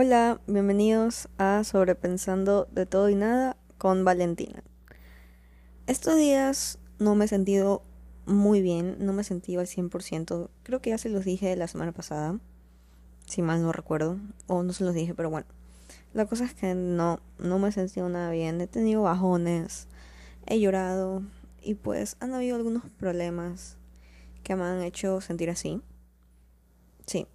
Hola, bienvenidos a Sobrepensando de todo y nada con Valentina. Estos días no me he sentido muy bien, no me he sentido al 100%. Creo que ya se los dije la semana pasada, si mal no recuerdo, o no se los dije, pero bueno. La cosa es que no, no me he sentido nada bien, he tenido bajones, he llorado y pues han habido algunos problemas que me han hecho sentir así. Sí,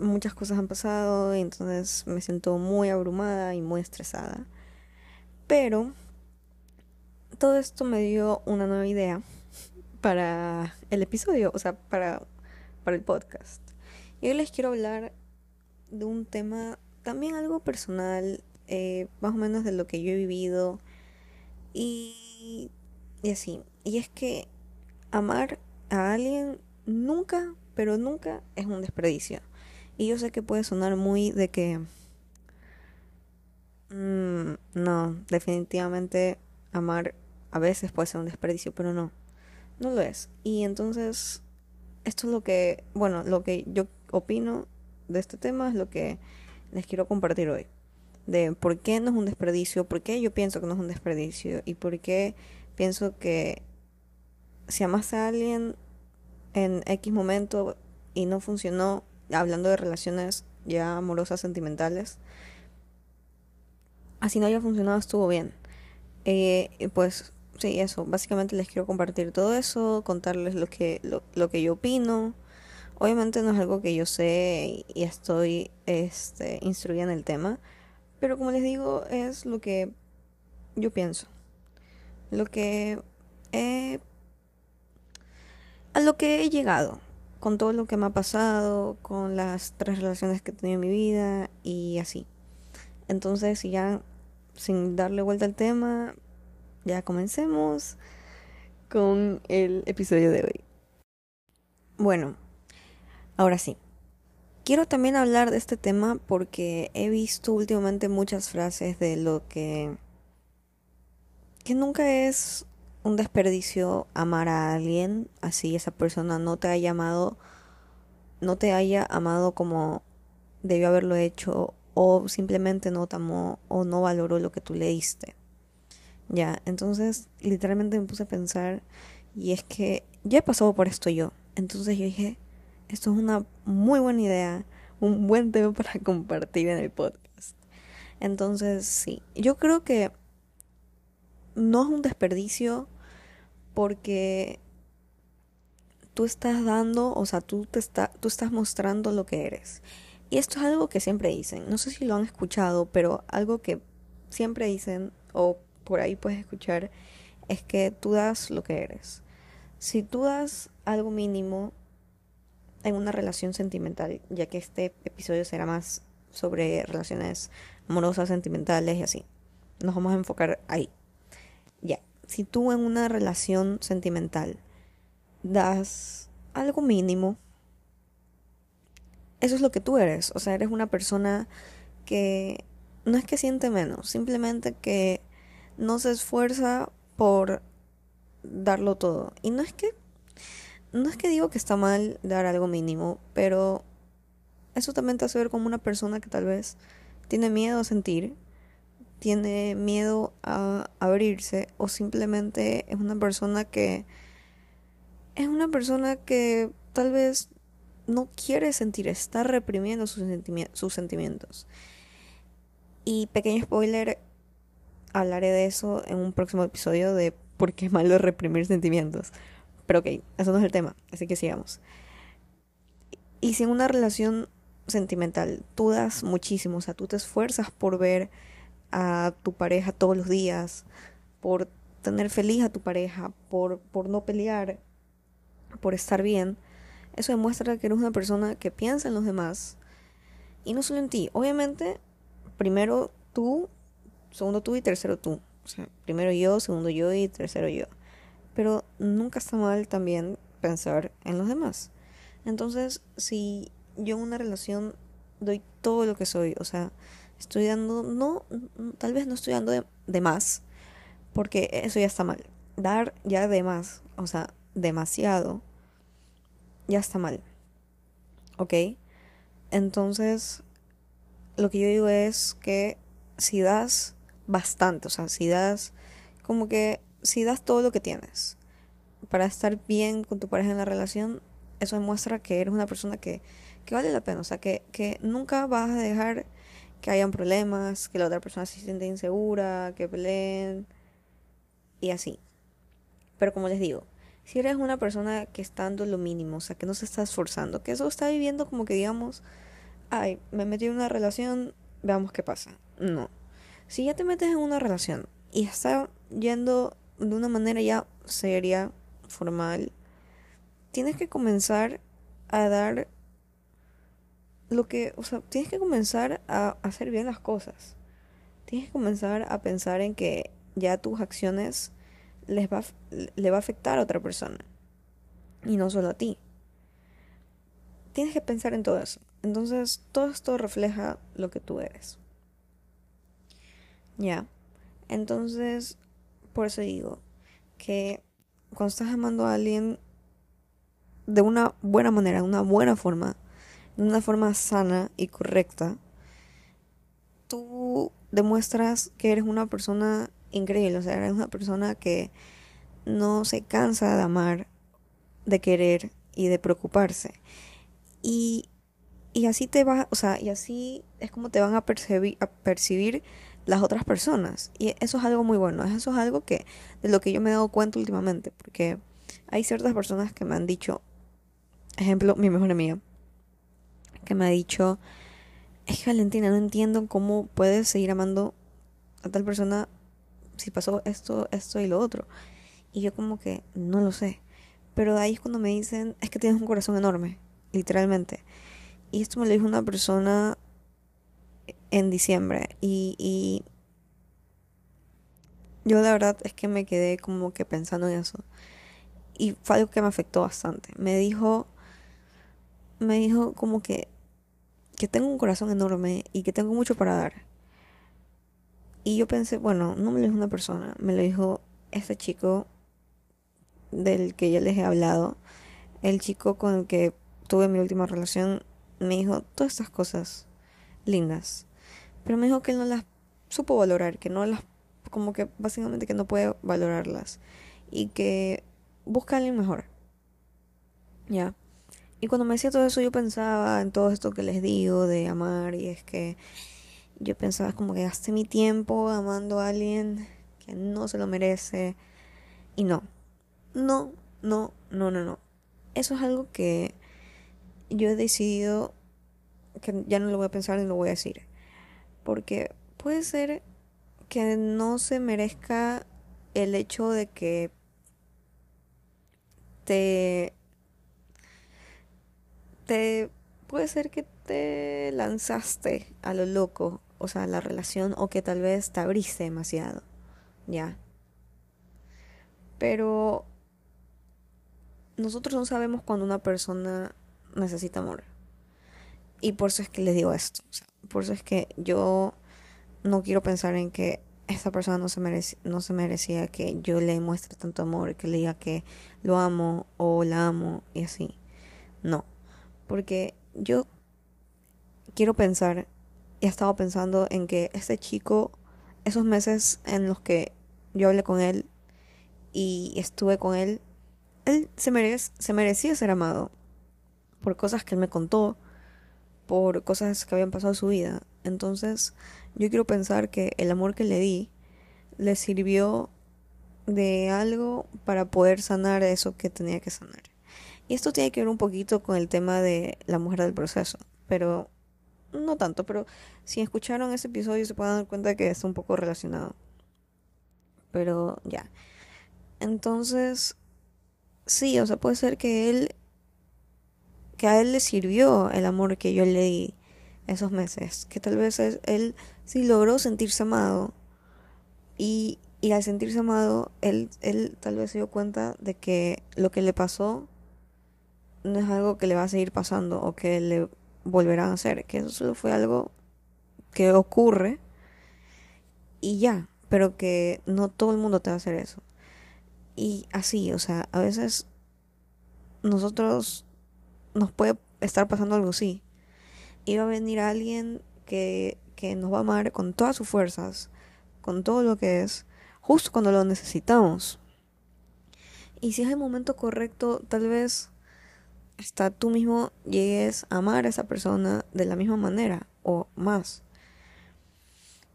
muchas cosas han pasado y entonces me siento muy abrumada y muy estresada. Pero todo esto me dio una nueva idea para el episodio, o sea, para, para el podcast. Y hoy les quiero hablar de un tema también algo personal, eh, más o menos de lo que yo he vivido y, y así. Y es que amar a alguien nunca, pero nunca es un desperdicio. Y yo sé que puede sonar muy de que... Mm, no, definitivamente amar a veces puede ser un desperdicio, pero no, no lo es. Y entonces, esto es lo que, bueno, lo que yo opino de este tema es lo que les quiero compartir hoy. De por qué no es un desperdicio, por qué yo pienso que no es un desperdicio y por qué pienso que si amas a alguien en X momento y no funcionó, hablando de relaciones ya amorosas, sentimentales, así no haya funcionado, estuvo bien. Eh, pues sí, eso, básicamente les quiero compartir todo eso, contarles lo que, lo, lo, que yo opino. Obviamente no es algo que yo sé y estoy este, instruida en el tema, pero como les digo, es lo que yo pienso. Lo que he... a lo que he llegado con todo lo que me ha pasado, con las tres relaciones que he tenido en mi vida y así. Entonces, ya sin darle vuelta al tema, ya comencemos con el episodio de hoy. Bueno, ahora sí. Quiero también hablar de este tema porque he visto últimamente muchas frases de lo que que nunca es un desperdicio amar a alguien así esa persona no te haya amado no te haya amado como debió haberlo hecho o simplemente no te amó o no valoró lo que tú le diste. Ya entonces literalmente me puse a pensar y es que ya he pasado por esto yo. Entonces yo dije esto es una muy buena idea un buen tema para compartir en el podcast entonces sí yo creo que no es un desperdicio porque tú estás dando, o sea, tú, te está, tú estás mostrando lo que eres. Y esto es algo que siempre dicen, no sé si lo han escuchado, pero algo que siempre dicen, o por ahí puedes escuchar, es que tú das lo que eres. Si tú das algo mínimo en una relación sentimental, ya que este episodio será más sobre relaciones amorosas, sentimentales y así, nos vamos a enfocar ahí si tú en una relación sentimental das algo mínimo, eso es lo que tú eres. O sea, eres una persona que no es que siente menos, simplemente que no se esfuerza por darlo todo. Y no es que no es que digo que está mal dar algo mínimo, pero eso también te hace ver como una persona que tal vez tiene miedo a sentir tiene miedo a abrirse o simplemente es una persona que es una persona que tal vez no quiere sentir, está reprimiendo sus, sus sentimientos. Y pequeño spoiler, hablaré de eso en un próximo episodio de por qué es malo reprimir sentimientos. Pero ok, eso no es el tema, así que sigamos. Y si en una relación sentimental tú das muchísimo, o sea, tú te esfuerzas por ver a tu pareja todos los días, por tener feliz a tu pareja, por, por no pelear, por estar bien, eso demuestra que eres una persona que piensa en los demás y no solo en ti. Obviamente, primero tú, segundo tú y tercero tú. O sea, primero yo, segundo yo y tercero yo. Pero nunca está mal también pensar en los demás. Entonces, si yo en una relación doy todo lo que soy, o sea, estoy dando, no, tal vez no estoy dando de, más, porque eso ya está mal. Dar ya de más, o sea, demasiado, ya está mal. ¿Ok? Entonces, lo que yo digo es que si das bastante, o sea, si das como que si das todo lo que tienes para estar bien con tu pareja en la relación, eso demuestra que eres una persona que, que vale la pena, o sea, que, que nunca vas a dejar que hayan problemas, que la otra persona se siente insegura, que peleen y así. Pero como les digo, si eres una persona que está dando lo mínimo, o sea, que no se está esforzando, que eso está viviendo como que digamos, ay, me metí en una relación, veamos qué pasa. No. Si ya te metes en una relación y está yendo de una manera ya seria, formal, tienes que comenzar a dar lo que, o sea, tienes que comenzar a hacer bien las cosas. Tienes que comenzar a pensar en que ya tus acciones les va, le va a afectar a otra persona. Y no solo a ti. Tienes que pensar en todo eso. Entonces, todo esto refleja lo que tú eres. Ya. Entonces, por eso digo que cuando estás amando a alguien de una buena manera, de una buena forma, de una forma sana y correcta, tú demuestras que eres una persona increíble, o sea, eres una persona que no se cansa de amar, de querer y de preocuparse. Y, y así te va, o sea, y así es como te van a percibir, a percibir las otras personas. Y eso es algo muy bueno, eso es algo que de lo que yo me he dado cuenta últimamente, porque hay ciertas personas que me han dicho, ejemplo, mi mejor amiga, que me ha dicho, es que Valentina, no entiendo cómo puedes seguir amando a tal persona si pasó esto, esto y lo otro. Y yo como que no lo sé. Pero de ahí es cuando me dicen, es que tienes un corazón enorme, literalmente. Y esto me lo dijo una persona en diciembre. Y, y yo la verdad es que me quedé como que pensando en eso. Y fue algo que me afectó bastante. Me dijo, me dijo como que, que tengo un corazón enorme y que tengo mucho para dar. Y yo pensé, bueno, no me lo dijo una persona, me lo dijo este chico del que ya les he hablado, el chico con el que tuve mi última relación, me dijo todas estas cosas lindas. Pero me dijo que él no las supo valorar, que no las, como que básicamente que no puede valorarlas. Y que busca a alguien mejor. Ya. Y cuando me decía todo eso, yo pensaba en todo esto que les digo de amar. Y es que yo pensaba como que gasté mi tiempo amando a alguien que no se lo merece. Y no. No, no, no, no, no. Eso es algo que yo he decidido que ya no lo voy a pensar ni lo voy a decir. Porque puede ser que no se merezca el hecho de que te te puede ser que te lanzaste a lo loco, o sea, la relación o que tal vez te abriste demasiado, ¿ya? Pero nosotros no sabemos cuando una persona necesita amor. Y por eso es que les digo esto. por eso es que yo no quiero pensar en que esta persona no se, merece, no se merecía que yo le muestre tanto amor, que le diga que lo amo o la amo y así. No. Porque yo quiero pensar, y he estado pensando en que este chico, esos meses en los que yo hablé con él y estuve con él, él se, merece, se merecía ser amado por cosas que él me contó, por cosas que habían pasado en su vida. Entonces, yo quiero pensar que el amor que le di le sirvió de algo para poder sanar eso que tenía que sanar. Y esto tiene que ver un poquito con el tema de la mujer del proceso, pero no tanto, pero si escucharon ese episodio se pueden dar cuenta que está un poco relacionado. Pero ya. Entonces, sí, o sea, puede ser que él, que a él le sirvió el amor que yo le di esos meses, que tal vez él, sí logró sentirse amado y, al sentirse amado, él, él tal vez se dio cuenta de que lo que le pasó no es algo que le va a seguir pasando o que le volverán a hacer, que eso fue algo que ocurre y ya, pero que no todo el mundo te va a hacer eso. Y así, o sea, a veces nosotros nos puede estar pasando algo así. Y va a venir alguien que, que nos va a amar con todas sus fuerzas, con todo lo que es, justo cuando lo necesitamos. Y si es el momento correcto, tal vez hasta tú mismo llegues a amar a esa persona de la misma manera o más.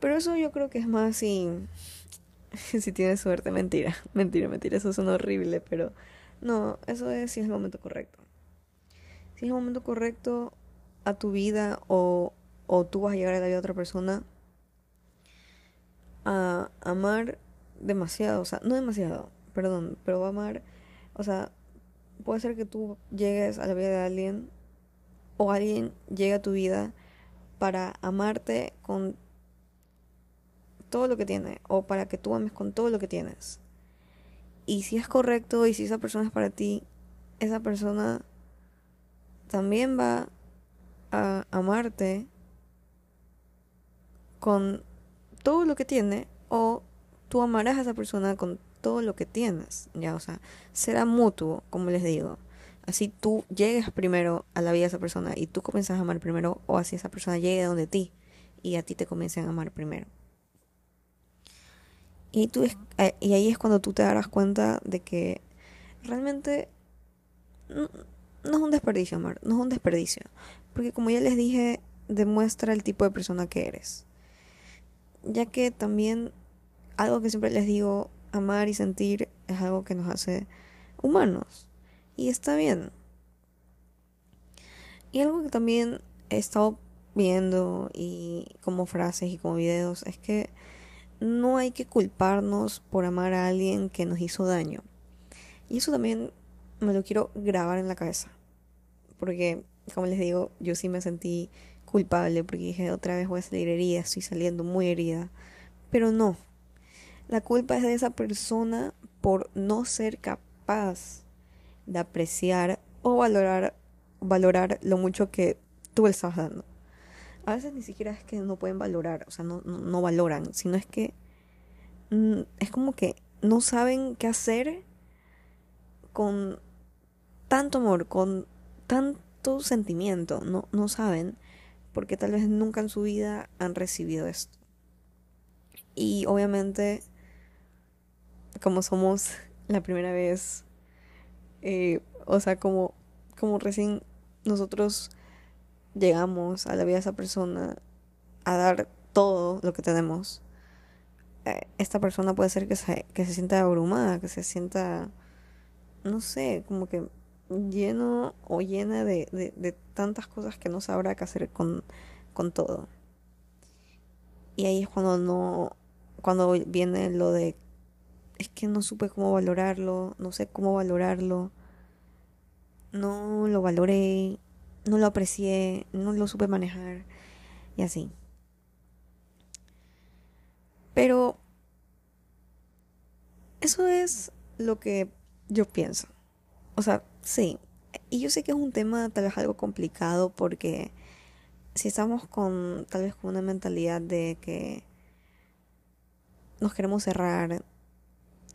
Pero eso yo creo que es más si, si tienes suerte. Mentira, mentira, mentira. Eso suena horrible, pero no, eso es si es el momento correcto. Si es el momento correcto a tu vida o, o tú vas a llegar a la vida de otra persona a amar demasiado, o sea, no demasiado, perdón, pero va a amar, o sea, puede ser que tú llegues a la vida de alguien o alguien llegue a tu vida para amarte con todo lo que tiene o para que tú ames con todo lo que tienes. Y si es correcto y si esa persona es para ti, esa persona también va a amarte con todo lo que tiene o tú amarás a esa persona con todo lo que tienes, ya, o sea, será mutuo, como les digo. Así tú llegues primero a la vida de esa persona y tú comienzas a amar primero, o así esa persona llegue a donde ti y a ti te comiencen a amar primero. Y, tú y ahí es cuando tú te darás cuenta de que realmente no, no es un desperdicio, amar, no es un desperdicio. Porque como ya les dije, demuestra el tipo de persona que eres. Ya que también algo que siempre les digo, amar y sentir es algo que nos hace humanos. Y está bien. Y algo que también he estado viendo y como frases y como videos es que no hay que culparnos por amar a alguien que nos hizo daño. Y eso también me lo quiero grabar en la cabeza. Porque, como les digo, yo sí me sentí culpable porque dije otra vez voy a salir herida, estoy saliendo muy herida. Pero no. La culpa es de esa persona por no ser capaz de apreciar o valorar, valorar lo mucho que tú le estás dando. A veces ni siquiera es que no pueden valorar, o sea, no, no, valoran, sino es que mm, es como que no saben qué hacer con tanto amor, con tanto sentimiento, no, no saben, porque tal vez nunca en su vida han recibido esto. Y obviamente, como somos la primera vez, eh, o sea, como, como recién nosotros llegamos a la vida de esa persona a dar todo lo que tenemos, eh, esta persona puede ser que se, que se sienta abrumada, que se sienta, no sé, como que lleno o llena de, de, tantas cosas que no sabrá qué hacer con, con todo. Y ahí es cuando no, cuando viene lo de, es que no supe cómo valorarlo, no sé cómo valorarlo, no lo valoré, no lo aprecié, no lo supe manejar y así. Pero eso es lo que yo pienso. O sea, sí. Y yo sé que es un tema tal vez algo complicado porque si estamos con tal vez con una mentalidad de que nos queremos cerrar,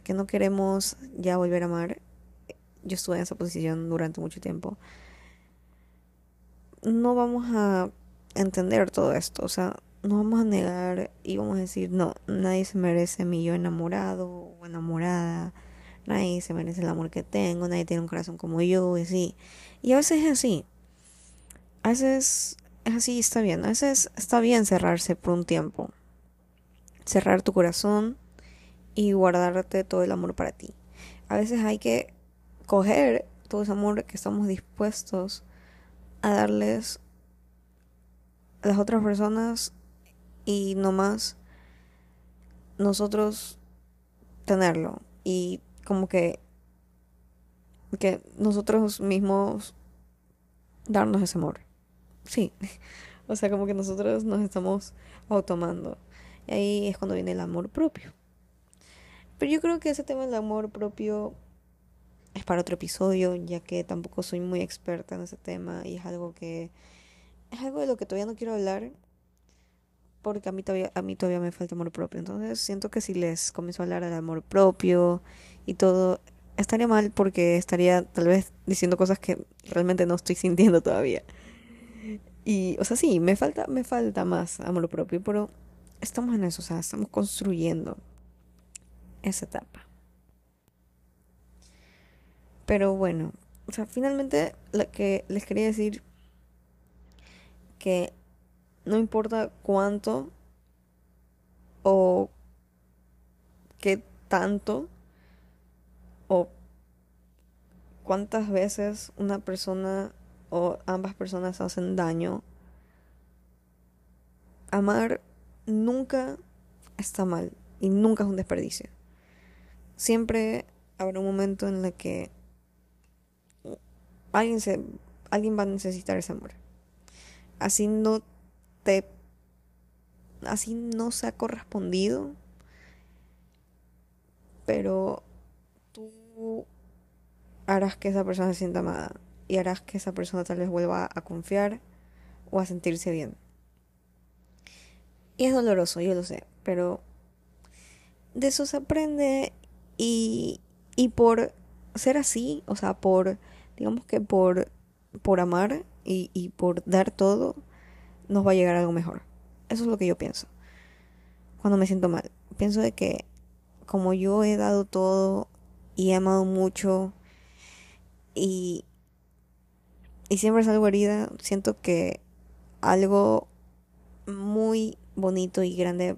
que no queremos ya volver a amar, yo estuve en esa posición durante mucho tiempo. No vamos a entender todo esto, o sea, no vamos a negar y vamos a decir, no, nadie se merece mi yo enamorado o enamorada, nadie se merece el amor que tengo, nadie tiene un corazón como yo, y así. Y a veces es así, a veces es así, está bien, a veces está bien cerrarse por un tiempo, cerrar tu corazón y guardarte todo el amor para ti. A veces hay que coger todo ese amor que estamos dispuestos a darles a las otras personas y no más nosotros tenerlo y como que que nosotros mismos darnos ese amor. Sí. O sea, como que nosotros nos estamos automando. Y ahí es cuando viene el amor propio. Pero yo creo que ese tema del amor propio es para otro episodio, ya que tampoco soy muy experta en ese tema y es algo que es algo de lo que todavía no quiero hablar porque a mí todavía a mí todavía me falta amor propio. Entonces, siento que si les comienzo a hablar del amor propio y todo estaría mal porque estaría tal vez diciendo cosas que realmente no estoy sintiendo todavía. Y, o sea, sí, me falta, me falta más amor propio, pero estamos en eso, o sea, estamos construyendo esa etapa. Pero bueno, o sea, finalmente lo que les quería decir que no importa cuánto o qué tanto o cuántas veces una persona o ambas personas hacen daño, amar nunca está mal y nunca es un desperdicio. Siempre habrá un momento en el que alguien, se, alguien va a necesitar ese amor. Así no te... Así no se ha correspondido. Pero tú harás que esa persona se sienta amada. Y harás que esa persona tal vez vuelva a confiar o a sentirse bien. Y es doloroso, yo lo sé. Pero de eso se aprende y, y por ser así, o sea, por digamos que por, por amar y, y por dar todo, nos va a llegar algo mejor. Eso es lo que yo pienso. Cuando me siento mal. Pienso de que como yo he dado todo y he amado mucho y, y siempre salgo herida, siento que algo muy bonito y grande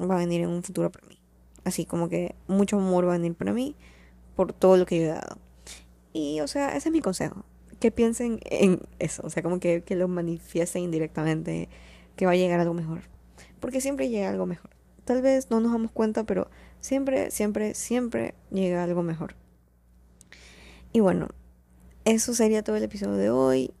va a venir en un futuro para mí. Así como que mucho amor va a venir para mí por todo lo que yo he dado. Y, o sea, ese es mi consejo. Que piensen en eso, o sea, como que, que lo manifiesten indirectamente, que va a llegar algo mejor. Porque siempre llega algo mejor. Tal vez no nos damos cuenta, pero siempre, siempre, siempre llega algo mejor. Y bueno, eso sería todo el episodio de hoy.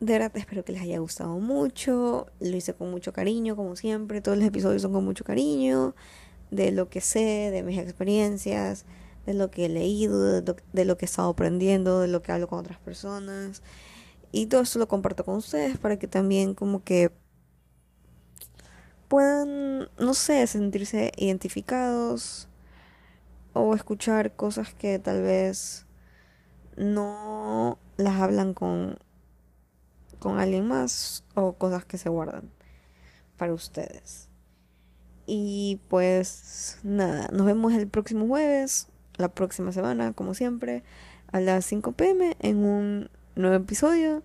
De verdad espero que les haya gustado mucho. Lo hice con mucho cariño, como siempre. Todos los episodios son con mucho cariño. De lo que sé, de mis experiencias de lo que he leído, de lo, que he estado aprendiendo, de lo que hablo con otras personas. Y todo eso lo comparto con ustedes para que también como que puedan, no sé, sentirse identificados o escuchar cosas que tal vez no las hablan con, con alguien más o cosas que se guardan para ustedes. Y pues nada, nos vemos el próximo jueves la próxima semana, como siempre, a las 5 pm en un nuevo episodio.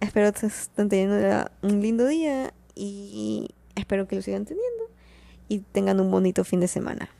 Espero que estén teniendo un lindo día y espero que lo sigan teniendo y tengan un bonito fin de semana.